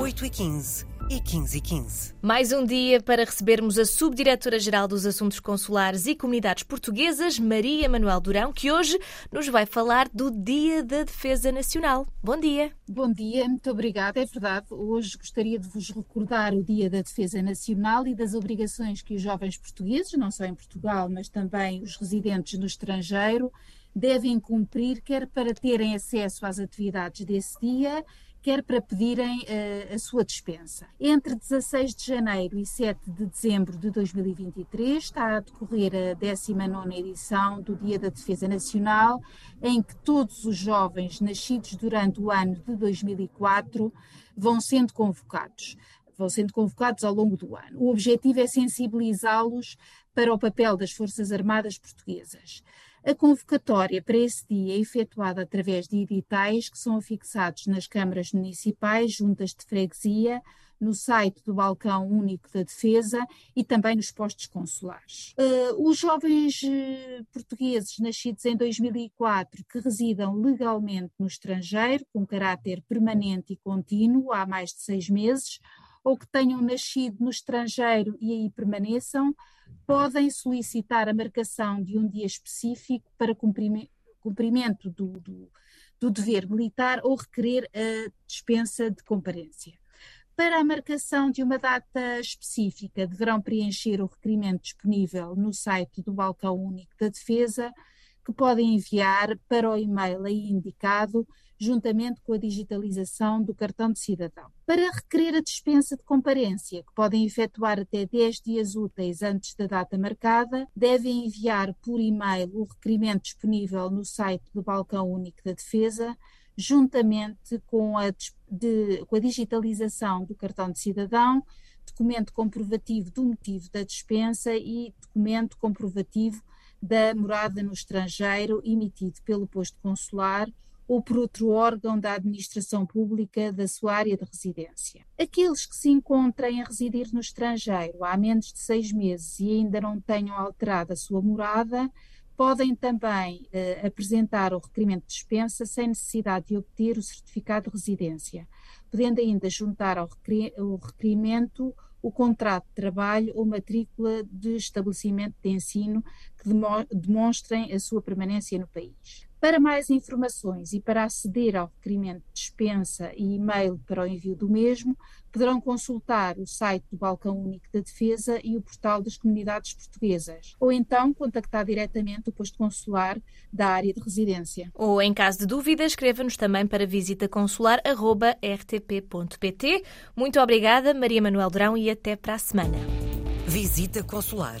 8h15 e 15 e 15. Mais um dia para recebermos a Subdiretora-Geral dos Assuntos Consulares e Comunidades Portuguesas, Maria Manuel Durão, que hoje nos vai falar do Dia da Defesa Nacional. Bom dia. Bom dia, muito obrigada. É verdade, hoje gostaria de vos recordar o Dia da Defesa Nacional e das obrigações que os jovens portugueses, não só em Portugal, mas também os residentes no estrangeiro, devem cumprir, quer para terem acesso às atividades desse dia, quer para pedirem uh, a sua dispensa. Entre 16 de janeiro e 7 de dezembro de 2023 está a decorrer a 19 edição do Dia da Defesa Nacional, em que todos os jovens nascidos durante o ano de 2004 vão sendo convocados. Vão sendo convocados ao longo do ano. O objetivo é sensibilizá-los para o papel das Forças Armadas Portuguesas. A convocatória para esse dia é efetuada através de editais que são afixados nas câmaras municipais, juntas de freguesia, no site do Balcão Único da Defesa e também nos postos consulares. Uh, os jovens uh, portugueses nascidos em 2004 que residam legalmente no estrangeiro, com caráter permanente e contínuo há mais de seis meses, ou que tenham nascido no estrangeiro e aí permaneçam, podem solicitar a marcação de um dia específico para cumprimento do, do, do dever militar ou requerer a dispensa de comparência. Para a marcação de uma data específica, deverão preencher o requerimento disponível no site do Balcão Único da Defesa, que podem enviar para o e-mail aí indicado juntamente com a digitalização do cartão de cidadão. Para requerer a dispensa de comparência, que podem efetuar até 10 dias úteis antes da data marcada, devem enviar por e-mail o requerimento disponível no site do Balcão Único da Defesa, juntamente com a, de, com a digitalização do cartão de cidadão, documento comprovativo do motivo da dispensa e documento comprovativo da morada no estrangeiro emitido pelo posto consular ou por outro órgão da administração pública da sua área de residência. Aqueles que se encontrem a residir no estrangeiro há menos de seis meses e ainda não tenham alterado a sua morada, podem também eh, apresentar o requerimento de dispensa sem necessidade de obter o certificado de residência, podendo ainda juntar ao requerimento o contrato de trabalho ou matrícula de estabelecimento de ensino que demonstrem a sua permanência no país. Para mais informações e para aceder ao requerimento de dispensa e e-mail para o envio do mesmo, poderão consultar o site do Balcão Único da Defesa e o portal das comunidades portuguesas, ou então contactar diretamente o posto consular da área de residência. Ou, em caso de dúvida, escreva-nos também para visitaconsular.rtp.pt. Muito obrigada, Maria Manuel Drão, e até para a semana. Visita Consular